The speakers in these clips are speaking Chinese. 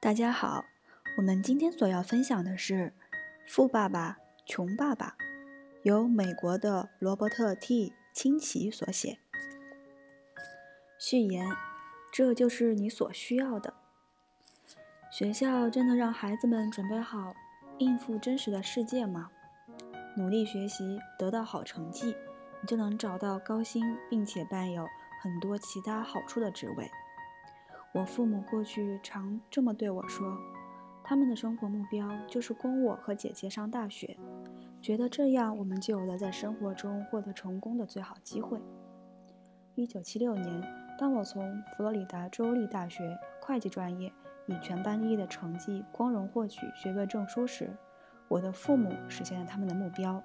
大家好，我们今天所要分享的是《富爸爸穷爸爸》，由美国的罗伯特 ·T· 清崎所写。序言：这就是你所需要的。学校真的让孩子们准备好应付真实的世界吗？努力学习，得到好成绩，你就能找到高薪并且伴有很多其他好处的职位。我父母过去常这么对我说，他们的生活目标就是供我和姐姐上大学，觉得这样我们就有了在生活中获得成功的最好机会。一九七六年，当我从佛罗里达州立大学会计专业以全班第一的成绩光荣获取学位证书时，我的父母实现了他们的目标，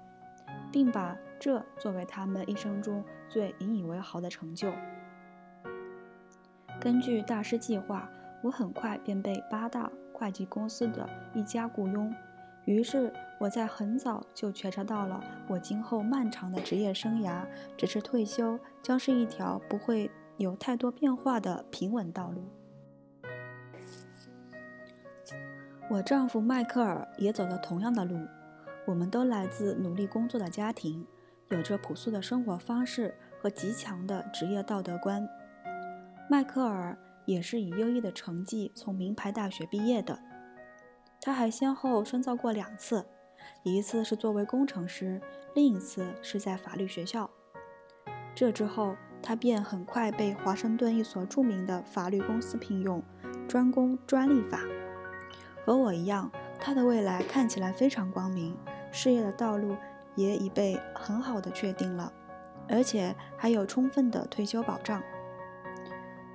并把这作为他们一生中最引以为豪的成就。根据大师计划，我很快便被八大会计公司的一家雇佣。于是我在很早就觉察到了，我今后漫长的职业生涯，直至退休，将是一条不会有太多变化的平稳道路。我丈夫迈克尔也走了同样的路。我们都来自努力工作的家庭，有着朴素的生活方式和极强的职业道德观。迈克尔也是以优异的成绩从名牌大学毕业的，他还先后深造过两次，一次是作为工程师，另一次是在法律学校。这之后，他便很快被华盛顿一所著名的法律公司聘用，专攻专利法。和我一样，他的未来看起来非常光明，事业的道路也已被很好的确定了，而且还有充分的退休保障。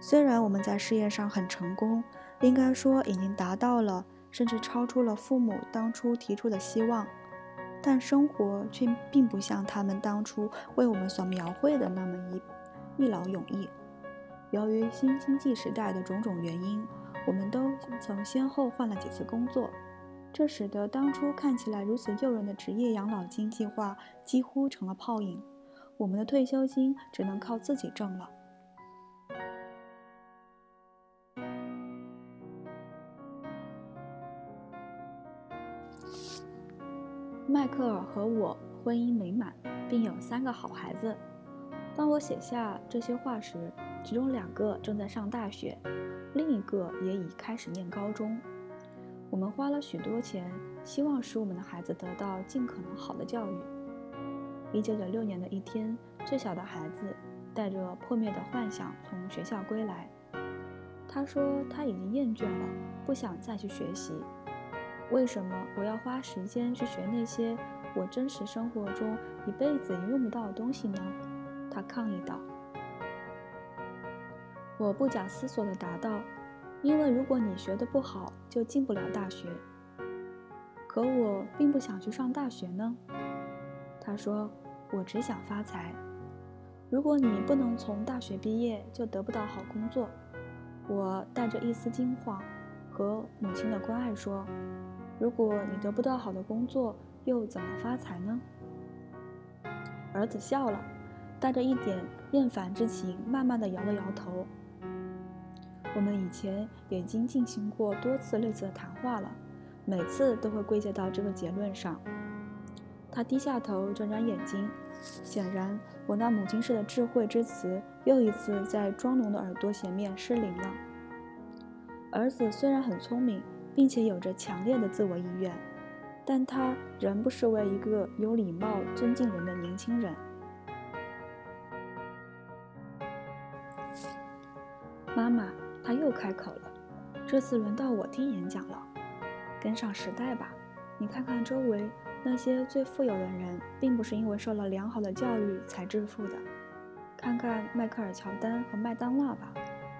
虽然我们在事业上很成功，应该说已经达到了，甚至超出了父母当初提出的希望，但生活却并不像他们当初为我们所描绘的那么一一劳永逸。由于新经济时代的种种原因，我们都曾先后换了几次工作，这使得当初看起来如此诱人的职业养老金计划几乎成了泡影。我们的退休金只能靠自己挣了。迈克尔和我婚姻美满，并有三个好孩子。当我写下这些话时，其中两个正在上大学，另一个也已开始念高中。我们花了许多钱，希望使我们的孩子得到尽可能好的教育。一九九六年的一天，最小的孩子带着破灭的幻想从学校归来。他说他已经厌倦了，不想再去学习。为什么我要花时间去学那些我真实生活中一辈子也用不到的东西呢？他抗议道。我不假思索地答道：“因为如果你学得不好，就进不了大学。”可我并不想去上大学呢。他说：“我只想发财。如果你不能从大学毕业，就得不到好工作。”我带着一丝惊慌和母亲的关爱说。如果你得不到好的工作，又怎么发财呢？儿子笑了，带着一点厌烦之情，慢慢的摇了摇头。我们以前已经进行过多次类似的谈话了，每次都会归结到这个结论上。他低下头，转转眼睛，显然我那母亲式的智慧之词又一次在庄农的耳朵前面失灵了。儿子虽然很聪明。并且有着强烈的自我意愿，但他仍不失为一个有礼貌、尊敬人的年轻人。妈妈，他又开口了，这次轮到我听演讲了。跟上时代吧，你看看周围那些最富有的人，并不是因为受了良好的教育才致富的。看看迈克尔·乔丹和麦当娜吧，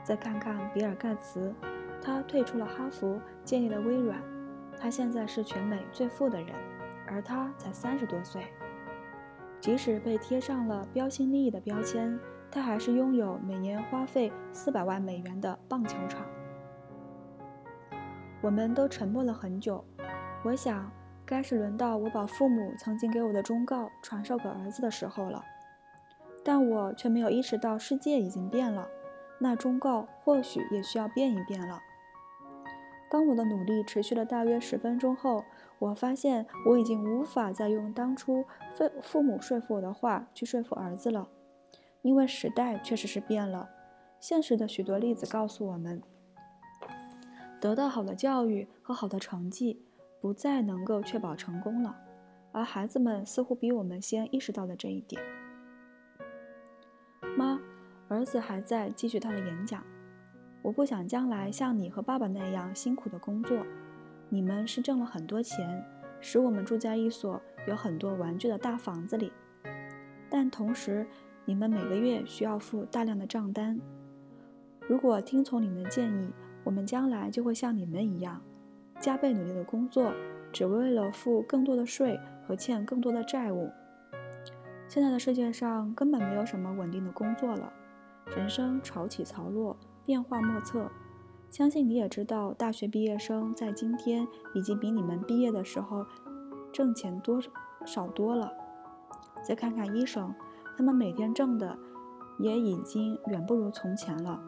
再看看比尔·盖茨。他退出了哈佛，建立了微软。他现在是全美最富的人，而他才三十多岁。即使被贴上了标新立异的标签，他还是拥有每年花费四百万美元的棒球场。我们都沉默了很久。我想，该是轮到我把父母曾经给我的忠告传授给儿子的时候了。但我却没有意识到，世界已经变了，那忠告或许也需要变一变了。当我的努力持续了大约十分钟后，我发现我已经无法再用当初父父母说服我的话去说服儿子了，因为时代确实是变了。现实的许多例子告诉我们，得到好的教育和好的成绩不再能够确保成功了，而孩子们似乎比我们先意识到了这一点。妈，儿子还在继续他的演讲。我不想将来像你和爸爸那样辛苦的工作。你们是挣了很多钱，使我们住在一所有很多玩具的大房子里，但同时，你们每个月需要付大量的账单。如果听从你们的建议，我们将来就会像你们一样，加倍努力的工作，只为了付更多的税和欠更多的债务。现在的世界上根本没有什么稳定的工作了，人生潮起潮落。变化莫测，相信你也知道，大学毕业生在今天已经比你们毕业的时候挣钱多少多了。再看看医生，他们每天挣的也已经远不如从前了。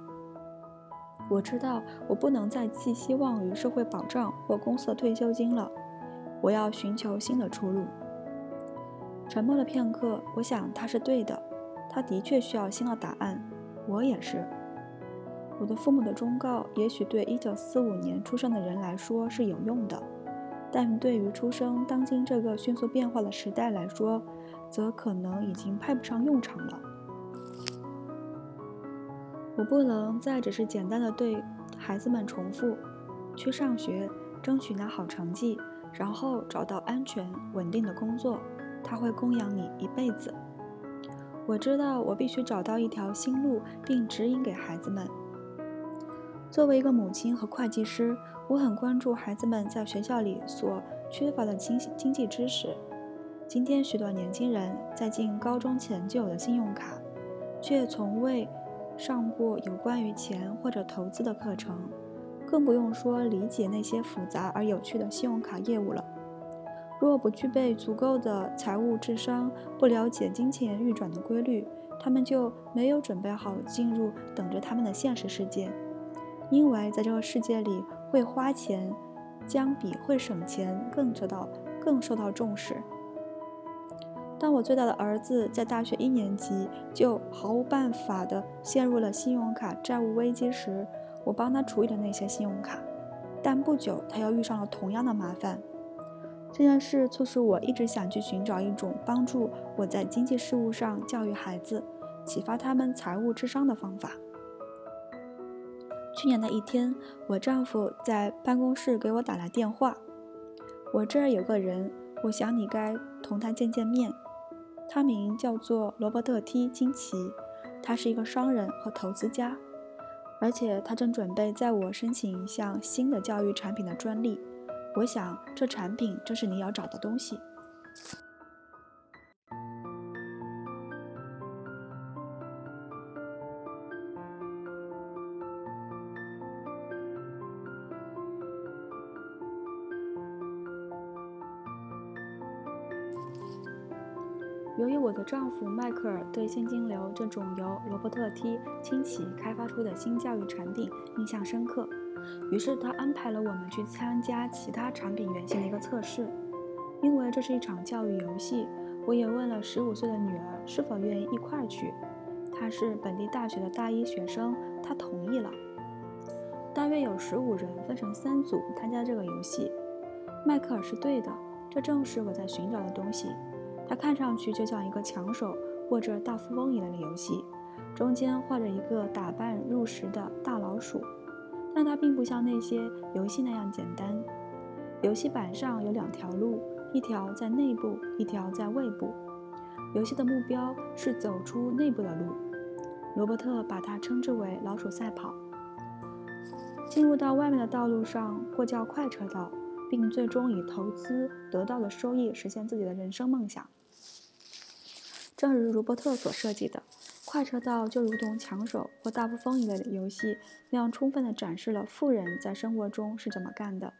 我知道，我不能再寄希望于社会保障或公司的退休金了，我要寻求新的出路。沉默了片刻，我想他是对的，他的确需要新的答案，我也是。我的父母的忠告，也许对1945年出生的人来说是有用的，但对于出生当今这个迅速变化的时代来说，则可能已经派不上用场了。我不能再只是简单的对孩子们重复：去上学，争取拿好成绩，然后找到安全稳定的工作，他会供养你一辈子。我知道，我必须找到一条新路，并指引给孩子们。作为一个母亲和会计师，我很关注孩子们在学校里所缺乏的经经济知识。今天，许多年轻人在进高中前就有了信用卡，却从未上过有关于钱或者投资的课程，更不用说理解那些复杂而有趣的信用卡业务了。若不具备足够的财务智商，不了解金钱运转的规律，他们就没有准备好进入等着他们的现实世界。因为在这个世界里，会花钱将比会省钱更受到更受到重视。当我最大的儿子在大学一年级就毫无办法地陷入了信用卡债务危机时，我帮他处理了那些信用卡。但不久，他又遇上了同样的麻烦。这件事促使我一直想去寻找一种帮助我在经济事务上教育孩子、启发他们财务智商的方法。去年的一天，我丈夫在办公室给我打来电话。我这儿有个人，我想你该同他见见面。他名叫做罗伯特 ·T· 金奇，他是一个商人和投资家，而且他正准备在我申请一项新的教育产品的专利。我想，这产品正是你要找的东西。我的丈夫迈克尔对现金流这种由罗伯特 ·T· 清崎开发出的新教育产品印象深刻，于是他安排了我们去参加其他产品原型的一个测试。因为这是一场教育游戏，我也问了15岁的女儿是否愿意一块儿去。她是本地大学的大一学生，她同意了。大约有15人分成三组参加这个游戏。迈克尔是对的，这正是我在寻找的东西。它看上去就像一个抢手或者大富翁一类的游戏，中间画着一个打扮入时的大老鼠，但它并不像那些游戏那样简单。游戏板上有两条路，一条在内部，一条在外部。游戏的目标是走出内部的路，罗伯特把它称之为“老鼠赛跑”。进入到外面的道路上，或叫快车道，并最终以投资得到的收益实现自己的人生梦想。正如罗伯特所设计的，快车道就如同抢手或大富翁一类的游戏那样，充分地展示了富人在生活中是怎么干的。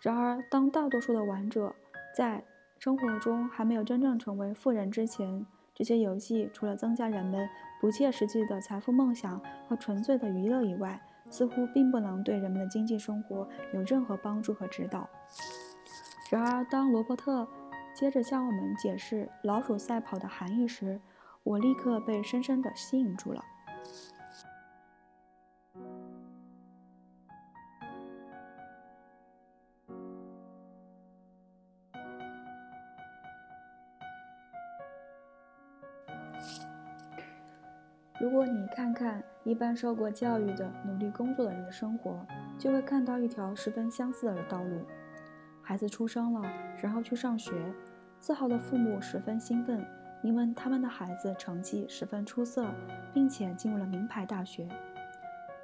然而，当大多数的玩者在生活中还没有真正成为富人之前，这些游戏除了增加人们不切实际的财富梦想和纯粹的娱乐以外，似乎并不能对人们的经济生活有任何帮助和指导。然而，当罗伯特接着向我们解释老鼠赛跑的含义时，我立刻被深深的吸引住了。如果你看看一般受过教育的努力工作的人的生活，就会看到一条十分相似的道路。孩子出生了，然后去上学，自豪的父母十分兴奋，因为他们的孩子成绩十分出色，并且进入了名牌大学。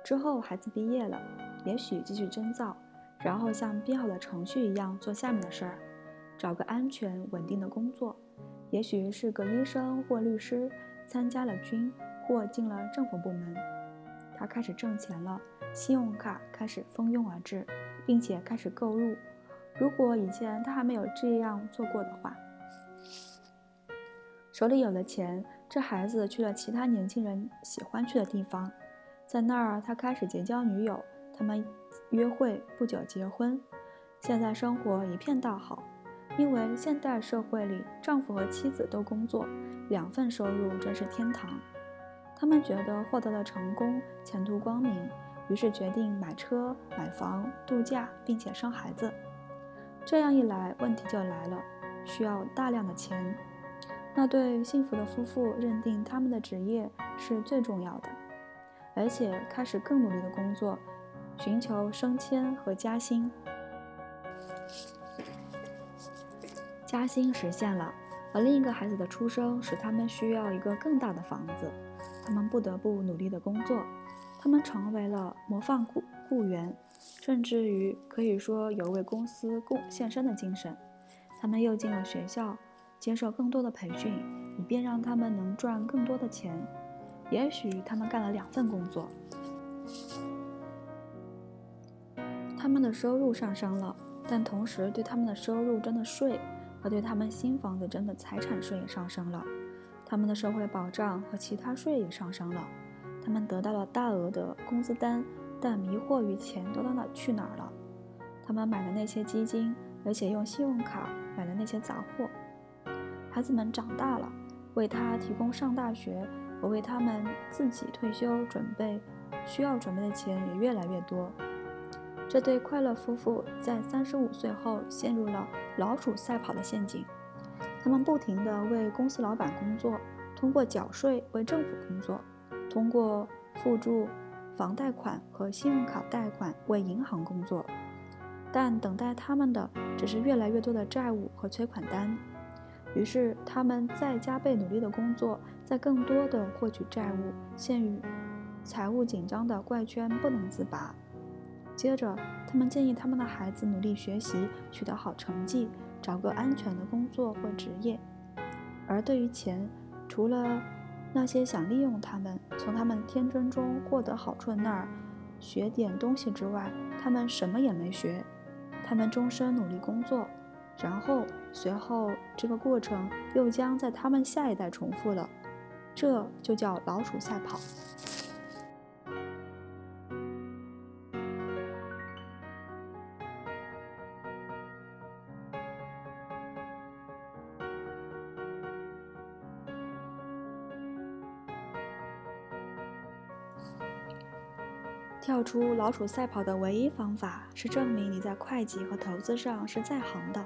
之后，孩子毕业了，也许继续深造，然后像编好的程序一样做下面的事儿：找个安全稳定的工作，也许是个医生或律师，参加了军。或进了政府部门，他开始挣钱了，信用卡开始蜂拥而至，并且开始购入。如果以前他还没有这样做过的话，手里有了钱，这孩子去了其他年轻人喜欢去的地方，在那儿他开始结交女友，他们约会，不久结婚。现在生活一片大好，因为现代社会里丈夫和妻子都工作，两份收入真是天堂。他们觉得获得了成功，前途光明，于是决定买车、买房、度假，并且生孩子。这样一来，问题就来了，需要大量的钱。那对幸福的夫妇认定他们的职业是最重要的，而且开始更努力的工作，寻求升迁和加薪。加薪实现了，而另一个孩子的出生使他们需要一个更大的房子。他们不得不努力的工作，他们成为了模范雇雇员，甚至于可以说有为公司贡献身的精神。他们又进了学校，接受更多的培训，以便让他们能赚更多的钱。也许他们干了两份工作，他们的收入上升了，但同时对他们的收入征的税和对他们新房子征的财产税也上升了。他们的社会保障和其他税也上升了，他们得到了大额的工资单，但迷惑于钱都到哪去哪儿了。他们买的那些基金，而且用信用卡买的那些杂货。孩子们长大了，为他提供上大学我为他们自己退休准备需要准备的钱也越来越多。这对快乐夫妇在三十五岁后陷入了老鼠赛跑的陷阱。他们不停地为公司老板工作，通过缴税为政府工作，通过付诸房贷款和信用卡贷款为银行工作，但等待他们的只是越来越多的债务和催款单。于是，他们再加倍努力的工作，在更多的获取债务，陷于财务紧张的怪圈不能自拔。接着，他们建议他们的孩子努力学习，取得好成绩。找个安全的工作或职业，而对于钱，除了那些想利用他们、从他们天真中获得好处的那儿学点东西之外，他们什么也没学。他们终身努力工作，然后随后这个过程又将在他们下一代重复了，这就叫老鼠赛跑。跳出老鼠赛跑的唯一方法是证明你在会计和投资上是在行的。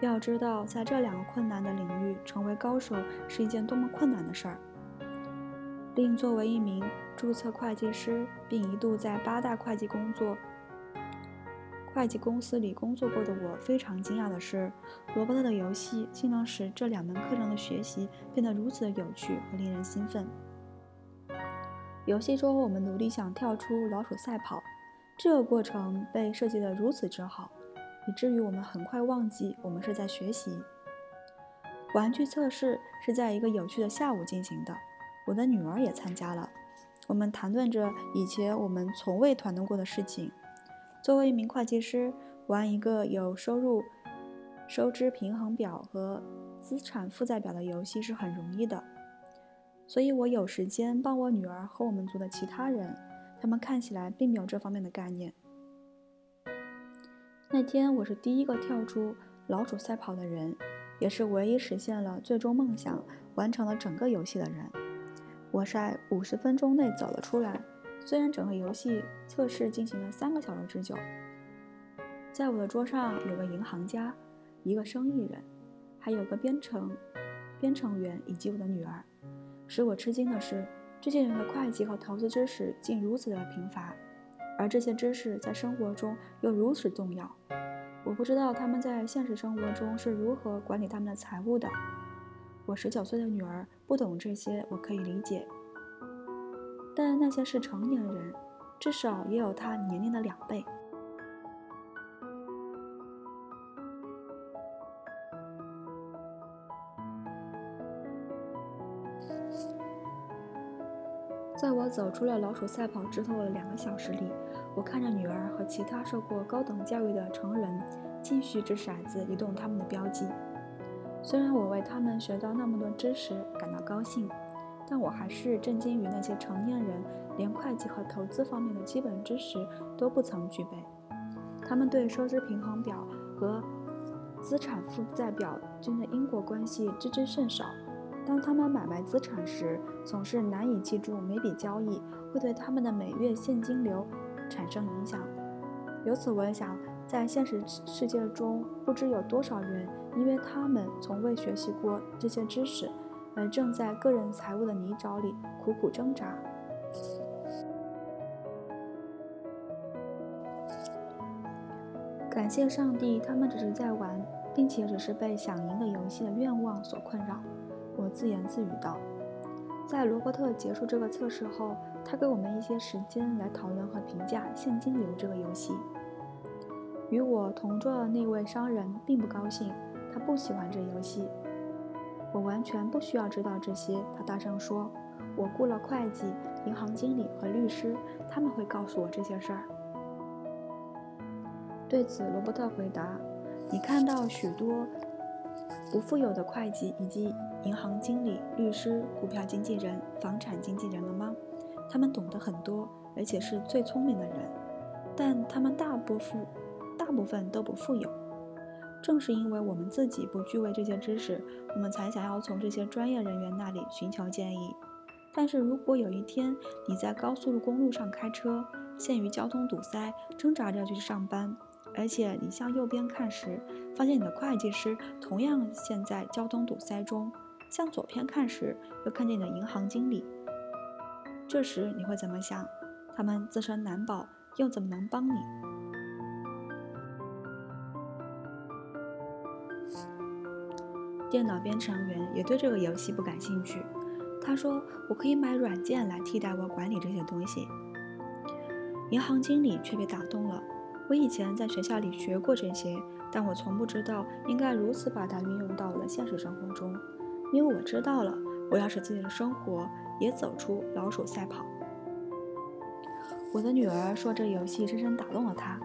要知道，在这两个困难的领域成为高手是一件多么困难的事儿。另作为一名注册会计师，并一度在八大会计工作会计公司里工作过的我，非常惊讶的是，罗伯特的游戏竟能使这两门课程的学习变得如此的有趣和令人兴奋。游戏中，我们努力想跳出老鼠赛跑，这个过程被设计得如此之好，以至于我们很快忘记我们是在学习。玩具测试是在一个有趣的下午进行的，我的女儿也参加了。我们谈论着以前我们从未谈论过的事情。作为一名会计师，玩一个有收入、收支平衡表和资产负债表的游戏是很容易的。所以我有时间帮我女儿和我们组的其他人，他们看起来并没有这方面的概念。那天我是第一个跳出老鼠赛跑的人，也是唯一实现了最终梦想、完成了整个游戏的人。我在五十分钟内走了出来，虽然整个游戏测试进行了三个小时之久。在我的桌上有个银行家，一个生意人，还有个编程编程员以及我的女儿。使我吃惊的是，这些人的会计和投资知识竟如此的贫乏，而这些知识在生活中又如此重要。我不知道他们在现实生活中是如何管理他们的财务的。我十九岁的女儿不懂这些，我可以理解。但那些是成年人，至少也有他年龄的两倍。在我走出了老鼠赛跑之后的两个小时里，我看着女儿和其他受过高等教育的成人继续掷骰子，移动他们的标记。虽然我为他们学到那么多知识感到高兴，但我还是震惊于那些成年人连会计和投资方面的基本知识都不曾具备。他们对收支平衡表和资产负债表间的因果关系知之甚少。当他们买卖资产时，总是难以记住每笔交易会对他们的每月现金流产生影响。由此，我想，在现实世界中，不知有多少人因为他们从未学习过这些知识，而正在个人财务的泥沼里苦苦挣扎。感谢上帝，他们只是在玩，并且只是被想赢的游戏的愿望所困扰。我自言自语道：“在罗伯特结束这个测试后，他给我们一些时间来讨论和评价现金流这个游戏。与我同桌的那位商人并不高兴，他不喜欢这游戏。我完全不需要知道这些。”他大声说：“我雇了会计、银行经理和律师，他们会告诉我这些事儿。”对此，罗伯特回答：“你看到许多不富有的会计以及……”银行经理、律师、股票经纪人、房产经纪人了吗？他们懂得很多，而且是最聪明的人，但他们大部分大部分都不富有。正是因为我们自己不具备这些知识，我们才想要从这些专业人员那里寻求建议。但是如果有一天你在高速公路上开车，陷于交通堵塞，挣扎着去上班，而且你向右边看时，发现你的会计师同样陷在交通堵塞中。向左边看时，又看见你的银行经理。这时你会怎么想？他们自身难保，又怎么能帮你？电脑编程员也对这个游戏不感兴趣。他说：“我可以买软件来替代我管理这些东西。”银行经理却被打动了。我以前在学校里学过这些，但我从不知道应该如此把它运用到我的现实生活中。因为我知道了，我要使自己的生活也走出老鼠赛跑。我的女儿说，这游戏深深打动了她。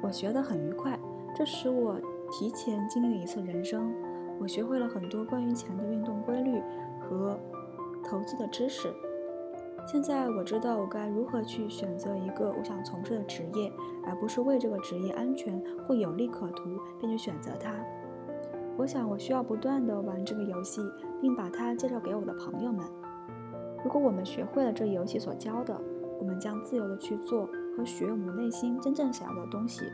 我学得很愉快，这使我提前经历了一次人生。我学会了很多关于钱的运动规律和投资的知识。现在我知道我该如何去选择一个我想从事的职业，而不是为这个职业安全或有利可图便去选择它。我想，我需要不断地玩这个游戏，并把它介绍给我的朋友们。如果我们学会了这游戏所教的，我们将自由地去做和学我们内心真正想要的东西，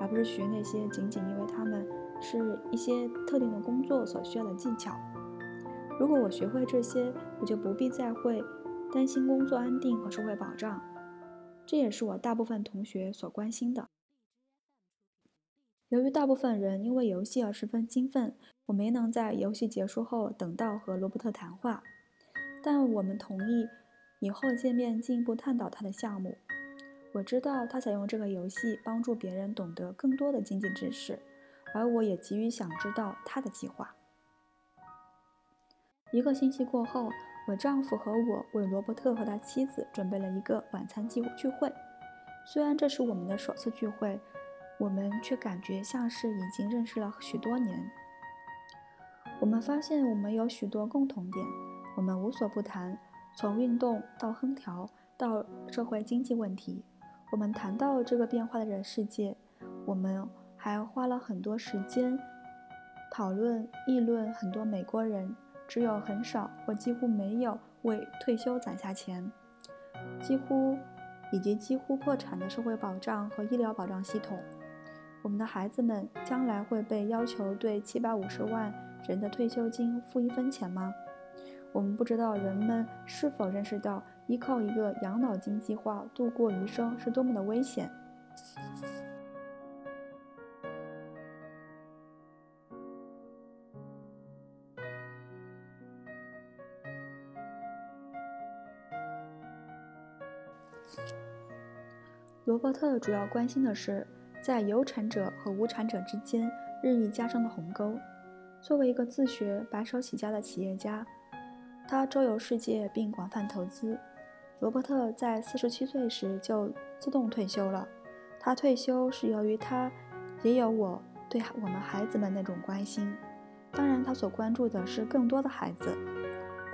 而不是学那些仅仅因为他们是一些特定的工作所需要的技巧。如果我学会这些，我就不必再会担心工作安定和社会保障。这也是我大部分同学所关心的。由于大部分人因为游戏而十分兴奋，我没能在游戏结束后等到和罗伯特谈话。但我们同意以后见面进一步探讨他的项目。我知道他想用这个游戏帮助别人懂得更多的经济知识，而我也急于想知道他的计划。一个星期过后，我丈夫和我为罗伯特和他妻子准备了一个晚餐聚聚会。虽然这是我们的首次聚会。我们却感觉像是已经认识了许多年。我们发现我们有许多共同点，我们无所不谈，从运动到烹调，到社会经济问题。我们谈到这个变化的人世界，我们还花了很多时间讨论、议论很多美国人只有很少或几乎没有为退休攒下钱，几乎以及几乎破产的社会保障和医疗保障系统。我们的孩子们将来会被要求对七百五十万人的退休金付一分钱吗？我们不知道人们是否认识到依靠一个养老金计划度过余生是多么的危险。罗伯特主要关心的是，在有产者和无产者之间日益加深的鸿沟。作为一个自学白手起家的企业家。他周游世界并广泛投资。罗伯特在四十七岁时就自动退休了。他退休是由于他也有我对我们孩子们那种关心。当然，他所关注的是更多的孩子。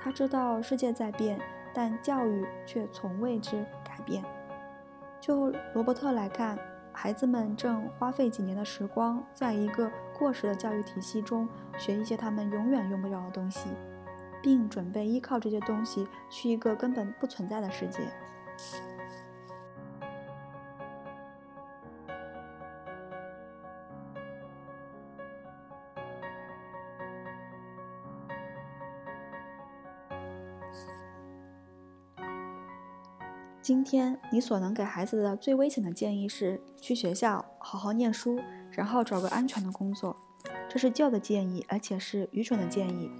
他知道世界在变，但教育却从未之改变。就罗伯特来看，孩子们正花费几年的时光，在一个过时的教育体系中学一些他们永远用不着的东西。并准备依靠这些东西去一个根本不存在的世界。今天你所能给孩子的最危险的建议是去学校好好念书，然后找个安全的工作。这是旧的建议，而且是愚蠢的建议。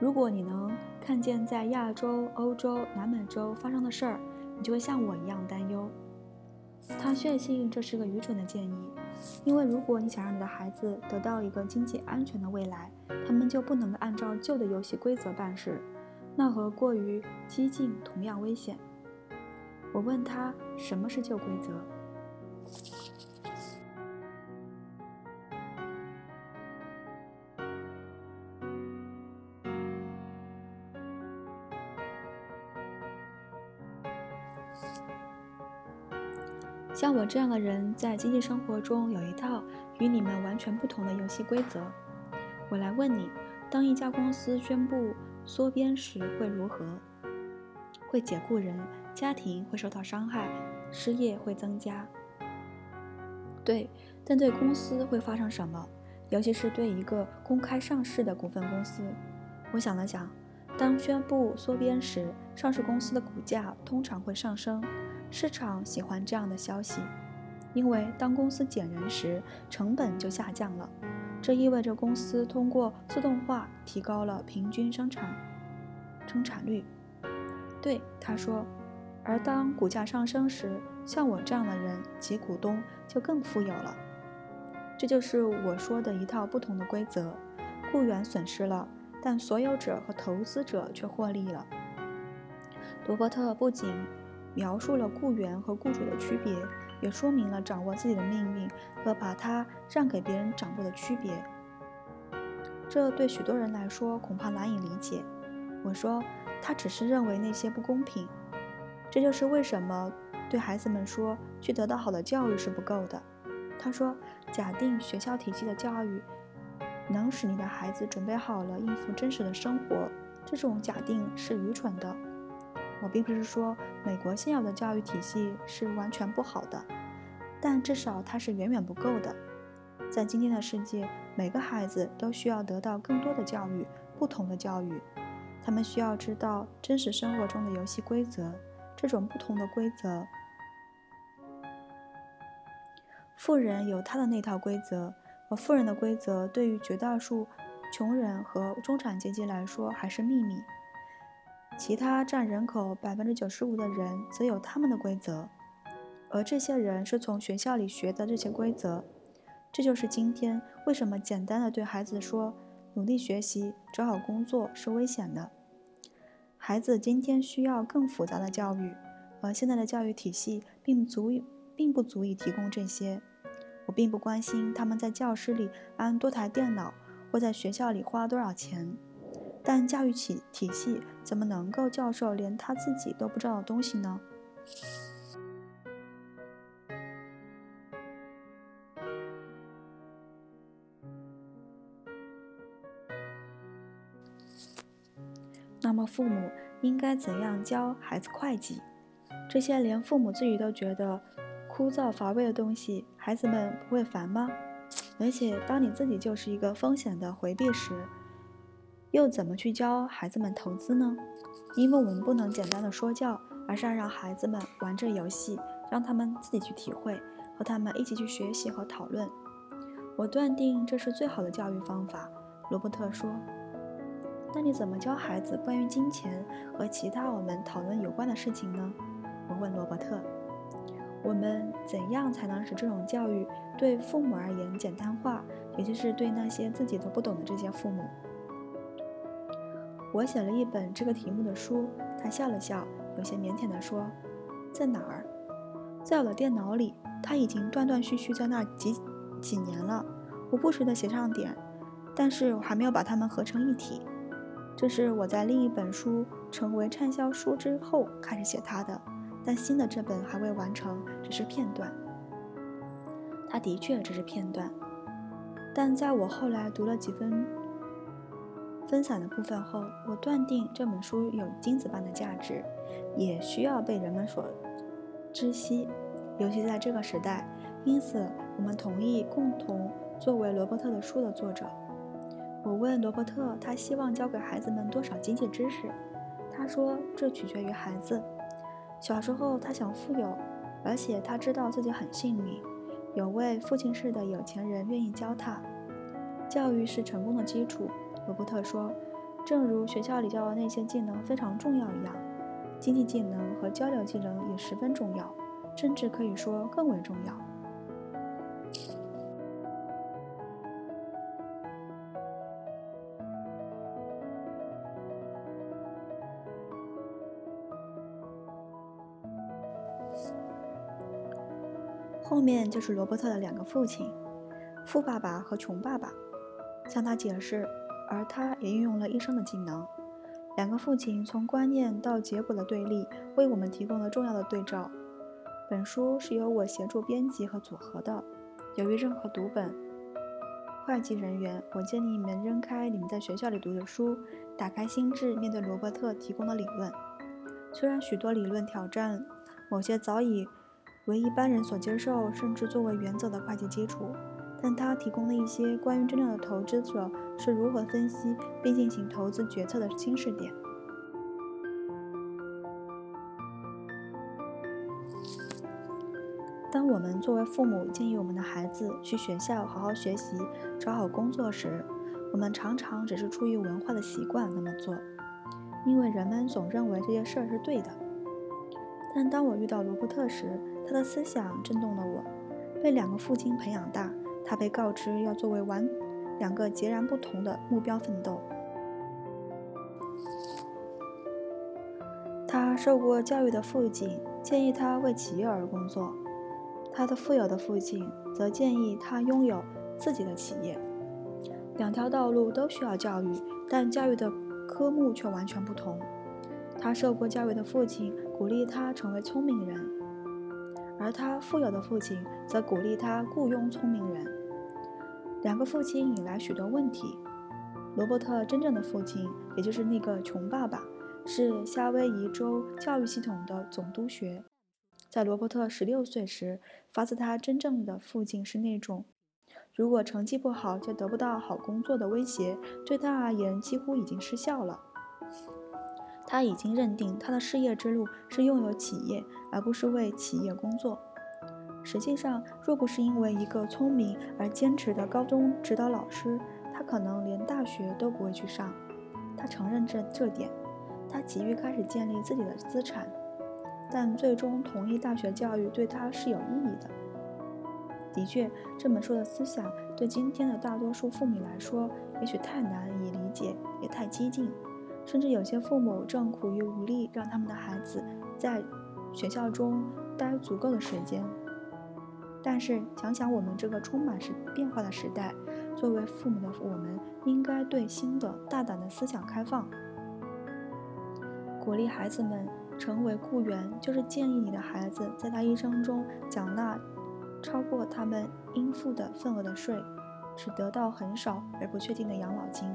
如果你能看见在亚洲、欧洲、南美洲发生的事儿，你就会像我一样担忧。他确信这是个愚蠢的建议，因为如果你想让你的孩子得到一个经济安全的未来，他们就不能按照旧的游戏规则办事，那和过于激进同样危险。我问他什么是旧规则。像我这样的人，在经济生活中有一套与你们完全不同的游戏规则。我来问你：当一家公司宣布缩编时会如何？会解雇人，家庭会受到伤害，失业会增加。对，但对公司会发生什么？尤其是对一个公开上市的股份公司。我想了想，当宣布缩编时，上市公司的股价通常会上升。市场喜欢这样的消息，因为当公司减人时，成本就下降了。这意味着公司通过自动化提高了平均生产生产率。对，他说。而当股价上升时，像我这样的人及股东就更富有了。这就是我说的一套不同的规则：雇员损失了，但所有者和投资者却获利了。罗伯特不仅。描述了雇员和雇主的区别，也说明了掌握自己的命运和把它让给别人掌握的区别。这对许多人来说恐怕难以理解。我说，他只是认为那些不公平。这就是为什么对孩子们说去得到好的教育是不够的。他说，假定学校体系的教育能使你的孩子准备好了应付真实的生活，这种假定是愚蠢的。我并不是说美国现有的教育体系是完全不好的，但至少它是远远不够的。在今天的世界，每个孩子都需要得到更多的教育，不同的教育。他们需要知道真实生活中的游戏规则。这种不同的规则，富人有他的那套规则，而富人的规则对于绝大多数穷人和中产阶级来说还是秘密。其他占人口百分之九十五的人则有他们的规则，而这些人是从学校里学的这些规则。这就是今天为什么简单的对孩子说努力学习、找好工作是危险的。孩子今天需要更复杂的教育，而现在的教育体系并足以，并不足以提供这些。我并不关心他们在教室里安多台电脑，或在学校里花多少钱。但教育体体系怎么能够教授连他自己都不知道的东西呢？父母应该怎样教孩子会计？这些连父母自己都觉得枯燥乏味的东西，孩子们不会烦吗？而且，当你自己就是一个风险的回避时，又怎么去教孩子们投资呢？因为我们不能简单的说教，而是要让孩子们玩这游戏，让他们自己去体会，和他们一起去学习和讨论。我断定这是最好的教育方法，罗伯特说。那你怎么教孩子关于金钱和其他我们讨论有关的事情呢？我问罗伯特。我们怎样才能使这种教育对父母而言简单化，也就是对那些自己都不懂的这些父母？我写了一本这个题目的书。他笑了笑，有些腼腆地说：“在哪儿？在我的电脑里。他已经断断续续在那儿几几年了。我不时地写上点，但是我还没有把它们合成一体。”这是我在另一本书成为畅销书之后开始写它的，但新的这本还未完成，只是片段。它的确只是片段，但在我后来读了几分分散的部分后，我断定这本书有金子般的价值，也需要被人们所知悉，尤其在这个时代。因此，我们同意共同作为罗伯特的书的作者。我问罗伯特，他希望教给孩子们多少经济知识？他说，这取决于孩子。小时候，他想富有，而且他知道自己很幸运，有位父亲式的有钱人愿意教他。教育是成功的基础，罗伯特说，正如学校里教的那些技能非常重要一样，经济技能和交流技能也十分重要，甚至可以说更为重要。后面就是罗伯特的两个父亲，富爸爸和穷爸爸，向他解释，而他也运用了一生的技能。两个父亲从观念到结果的对立，为我们提供了重要的对照。本书是由我协助编辑和组合的。由于任何读本会计人员，我建议你们扔开你们在学校里读的书，打开心智，面对罗伯特提供的理论。虽然许多理论挑战某些早已。为一般人所接受，甚至作为原则的会计基础，但他提供了一些关于真正的投资者是如何分析并进行投资决策的新视点。当我们作为父母建议我们的孩子去学校好好学习、找好工作时，我们常常只是出于文化的习惯那么做，因为人们总认为这些事儿是对的。但当我遇到罗伯特时，他的思想震动了我。被两个父亲培养大，他被告知要作为完两个截然不同的目标奋斗。他受过教育的父亲建议他为企业而工作，他的富有的父亲则建议他拥有自己的企业。两条道路都需要教育，但教育的科目却完全不同。他受过教育的父亲。鼓励他成为聪明人，而他富有的父亲则鼓励他雇佣聪明人。两个父亲引来许多问题。罗伯特真正的父亲，也就是那个穷爸爸，是夏威夷州教育系统的总督学。在罗伯特十六岁时，发自他真正的父亲是那种，如果成绩不好就得不到好工作的威胁，对他而言几乎已经失效了。他已经认定他的事业之路是拥有企业，而不是为企业工作。实际上，若不是因为一个聪明而坚持的高中指导老师，他可能连大学都不会去上。他承认这这点，他急于开始建立自己的资产，但最终同意大学教育对他是有意义的。的确，这本书的思想对今天的大多数父母来说，也许太难以理解，也太激进。甚至有些父母正苦于无力让他们的孩子在学校中待足够的时间。但是想想我们这个充满时变化的时代，作为父母的我们应该对新的大胆的思想开放，鼓励孩子们成为雇员，就是建议你的孩子在他一生中缴纳超过他们应付的份额的税，只得到很少而不确定的养老金。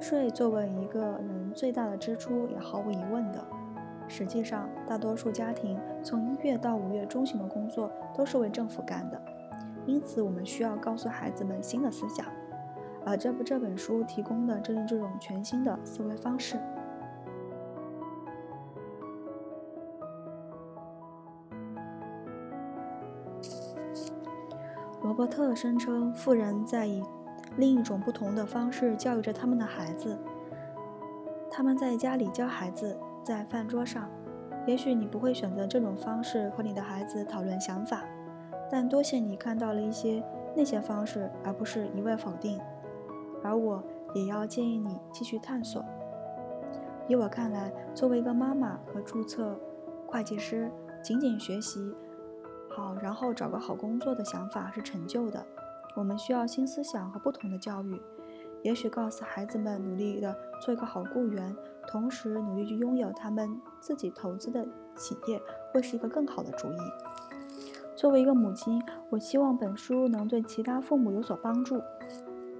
税作为一个人最大的支出，也毫无疑问的。实际上，大多数家庭从一月到五月中旬的工作都是为政府干的。因此，我们需要告诉孩子们新的思想，而这部这本书提供的正是这种全新的思维方式。罗伯特声称，富人在以另一种不同的方式教育着他们的孩子。他们在家里教孩子，在饭桌上。也许你不会选择这种方式和你的孩子讨论想法，但多谢你看到了一些那些方式，而不是一味否定。而我也要建议你继续探索。以我看来，作为一个妈妈和注册会计师，仅仅学习。好，然后找个好工作的想法是陈旧的。我们需要新思想和不同的教育。也许告诉孩子们努力的做一个好雇员，同时努力去拥有他们自己投资的企业，会是一个更好的主意。作为一个母亲，我希望本书能对其他父母有所帮助。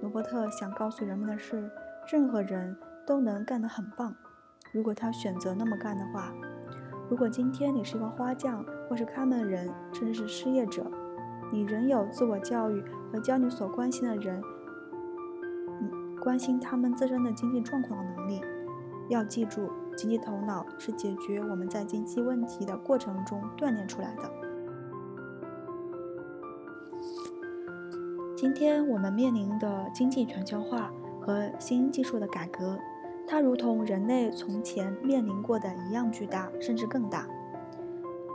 罗伯特想告诉人们的是，任何人都能干得很棒，如果他选择那么干的话。如果今天你是一个花匠，或是看门人，甚至是失业者，你仍有自我教育和教你所关心的人，关心他们自身的经济状况的能力。要记住，经济头脑是解决我们在经济问题的过程中锻炼出来的。今天我们面临的经济全球化和新技术的改革。它如同人类从前面临过的一样巨大，甚至更大。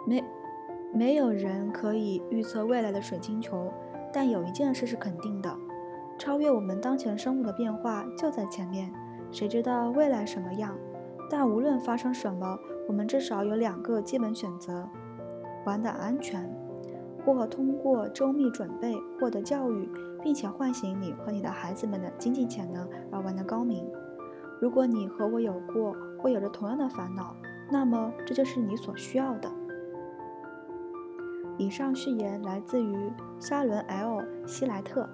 没，没有人可以预测未来的水晶球，但有一件事是肯定的：超越我们当前生活的变化就在前面。谁知道未来什么样？但无论发生什么，我们至少有两个基本选择：玩的安全，或通过周密准备获得教育，并且唤醒你和你的孩子们的经济潜能而玩的高明。如果你和我有过或有着同样的烦恼，那么这就是你所需要的。以上序言来自于沙伦 ·L· 希莱特。